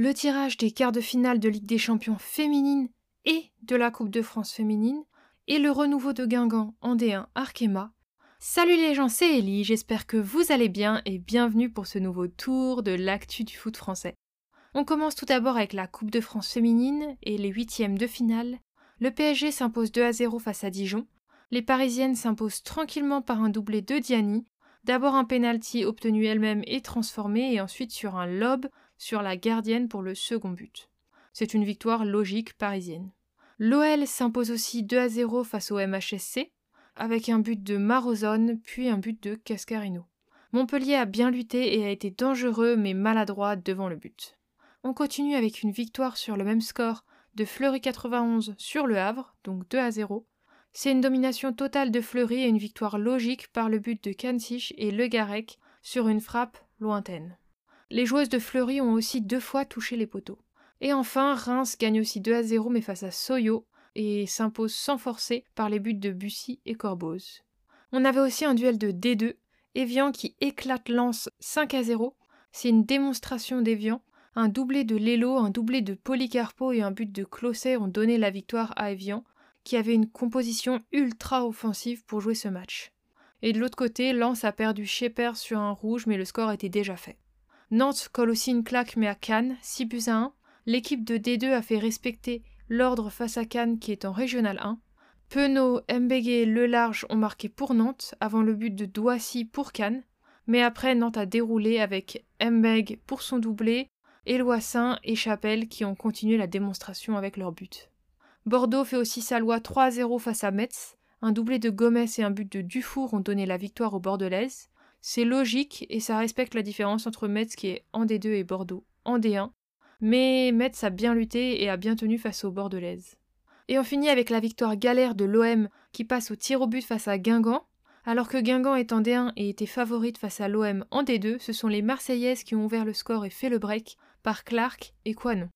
Le tirage des quarts de finale de Ligue des Champions féminine et de la Coupe de France féminine et le renouveau de Guingamp en D1 Arkema. Salut les gens, c'est Ellie, j'espère que vous allez bien et bienvenue pour ce nouveau tour de l'actu du foot français. On commence tout d'abord avec la Coupe de France féminine et les huitièmes de finale. Le PSG s'impose 2 à 0 face à Dijon. Les Parisiennes s'imposent tranquillement par un doublé de Diani. D'abord un penalty obtenu elle-même et transformé et ensuite sur un lob sur la gardienne pour le second but. C'est une victoire logique parisienne. L'OL s'impose aussi 2 à 0 face au MHSC, avec un but de Marozone puis un but de Cascarino. Montpellier a bien lutté et a été dangereux mais maladroit devant le but. On continue avec une victoire sur le même score de Fleury 91 sur le Havre, donc 2 à 0. C'est une domination totale de Fleury et une victoire logique par le but de Kansich et Le Garec sur une frappe lointaine. Les joueuses de Fleury ont aussi deux fois touché les poteaux. Et enfin, Reims gagne aussi 2 à 0 mais face à Soyo et s'impose sans forcer par les buts de Bussy et Corboz. On avait aussi un duel de D2, Evian qui éclate Lens 5 à 0. C'est une démonstration d'Evian. Un doublé de Lelo, un doublé de Policarpo et un but de Closet ont donné la victoire à Evian, qui avait une composition ultra offensive pour jouer ce match. Et de l'autre côté, Lens a perdu Shepherd sur un rouge, mais le score était déjà fait. Nantes colle aussi une claque mais à Cannes, 6 buts à 1. L'équipe de D2 a fait respecter l'ordre face à Cannes qui est en Régional 1. Penaud, Mbege Le Large ont marqué pour Nantes avant le but de Douassi pour Cannes. Mais après, Nantes a déroulé avec Mbeg pour son doublé, Éloissin et Chapelle qui ont continué la démonstration avec leur but. Bordeaux fait aussi sa loi 3-0 face à Metz. Un doublé de Gomez et un but de Dufour ont donné la victoire aux Bordelaises. C'est logique et ça respecte la différence entre Metz qui est en D2 et Bordeaux en D1. Mais Metz a bien lutté et a bien tenu face aux Bordelaises. Et on finit avec la victoire galère de l'OM qui passe au tir au but face à Guingamp. Alors que Guingamp est en D1 et était favorite face à l'OM en D2, ce sont les Marseillaises qui ont ouvert le score et fait le break par Clark et Quanon.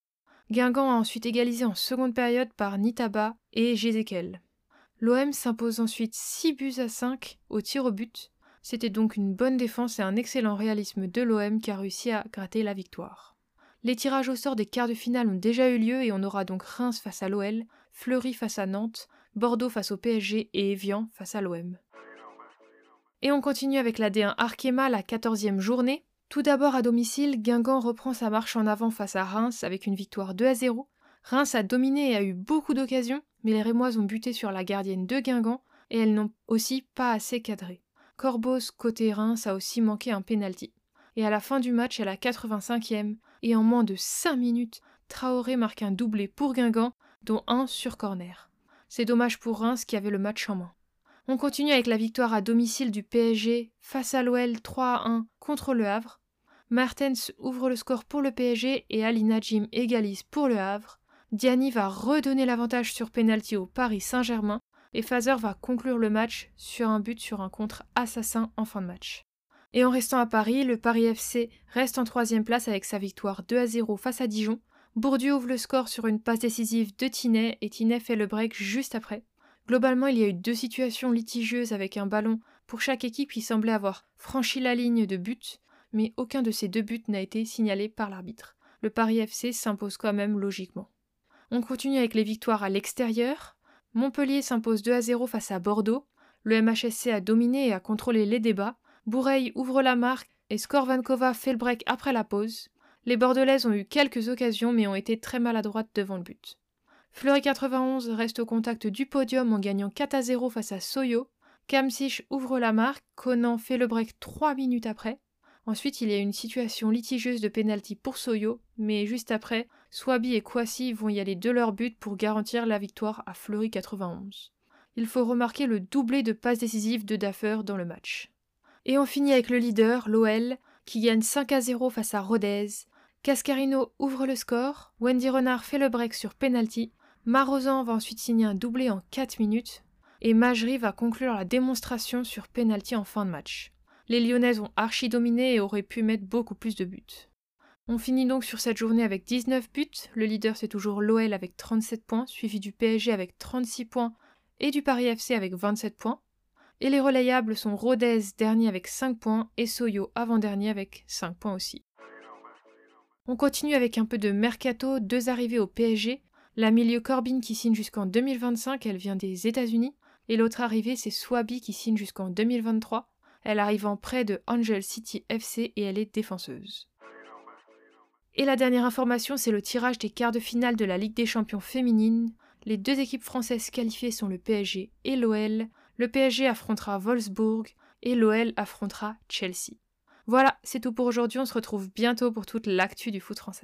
Guingamp a ensuite égalisé en seconde période par Nitaba et Jezekel. L'OM s'impose ensuite 6 buts à 5 au tir au but c'était donc une bonne défense et un excellent réalisme de l'OM qui a réussi à gratter la victoire. Les tirages au sort des quarts de finale ont déjà eu lieu et on aura donc Reims face à l'OL, Fleury face à Nantes, Bordeaux face au PSG et Evian face à l'OM. Et on continue avec la D1 Arkema la 14e journée. Tout d'abord à domicile, Guingamp reprend sa marche en avant face à Reims avec une victoire 2 à 0. Reims a dominé et a eu beaucoup d'occasions, mais les Rémoises ont buté sur la gardienne de Guingamp et elles n'ont aussi pas assez cadré. Corboz côté Reims a aussi manqué un penalty. Et à la fin du match, à la 85e, et en moins de 5 minutes, Traoré marque un doublé pour Guingamp, dont un sur corner. C'est dommage pour Reims qui avait le match en main. On continue avec la victoire à domicile du PSG face à l'OL 3 à 1 contre le Havre. Martens ouvre le score pour le PSG et Ali Najim égalise pour le Havre. Diani va redonner l'avantage sur penalty au Paris Saint-Germain et Fazer va conclure le match sur un but sur un contre assassin en fin de match. Et en restant à Paris, le Paris FC reste en troisième place avec sa victoire 2 à 0 face à Dijon. Bourdieu ouvre le score sur une passe décisive de Tinet et Tinet fait le break juste après. Globalement, il y a eu deux situations litigieuses avec un ballon pour chaque équipe qui semblait avoir franchi la ligne de but, mais aucun de ces deux buts n'a été signalé par l'arbitre. Le Paris FC s'impose quand même logiquement. On continue avec les victoires à l'extérieur. Montpellier s'impose 2 à 0 face à Bordeaux. Le MHSC a dominé et a contrôlé les débats. Boureille ouvre la marque et Skorvankova fait le break après la pause. Les Bordelaises ont eu quelques occasions mais ont été très maladroites devant le but. Fleury 91 reste au contact du podium en gagnant 4 à 0 face à Soyo. Kamsich ouvre la marque, Conan fait le break 3 minutes après. Ensuite, il y a une situation litigieuse de pénalty pour Soyo, mais juste après, Swabi et Kwasi vont y aller de leur but pour garantir la victoire à Fleury 91. Il faut remarquer le doublé de passes décisives de Daffer dans le match. Et on finit avec le leader, l'OL, qui gagne 5 à 0 face à Rodez. Cascarino ouvre le score, Wendy Renard fait le break sur penalty, Marozan va ensuite signer un doublé en 4 minutes, et Majri va conclure la démonstration sur penalty en fin de match. Les Lyonnaises ont archi dominé et auraient pu mettre beaucoup plus de buts. On finit donc sur cette journée avec 19 buts. Le leader c'est toujours l'OL avec 37 points, suivi du PSG avec 36 points et du Paris FC avec 27 points. Et les relayables sont Rodez dernier avec 5 points et Soyo avant-dernier avec 5 points aussi. On continue avec un peu de mercato, deux arrivées au PSG. La milieu Corbin qui signe jusqu'en 2025, elle vient des États-Unis. Et l'autre arrivée, c'est Swabi qui signe jusqu'en 2023. Elle arrive en prêt de Angel City FC et elle est défenseuse. Et la dernière information, c'est le tirage des quarts de finale de la Ligue des champions féminines. Les deux équipes françaises qualifiées sont le PSG et l'OL. Le PSG affrontera Wolfsburg et l'OL affrontera Chelsea. Voilà, c'est tout pour aujourd'hui. On se retrouve bientôt pour toute l'actu du foot français.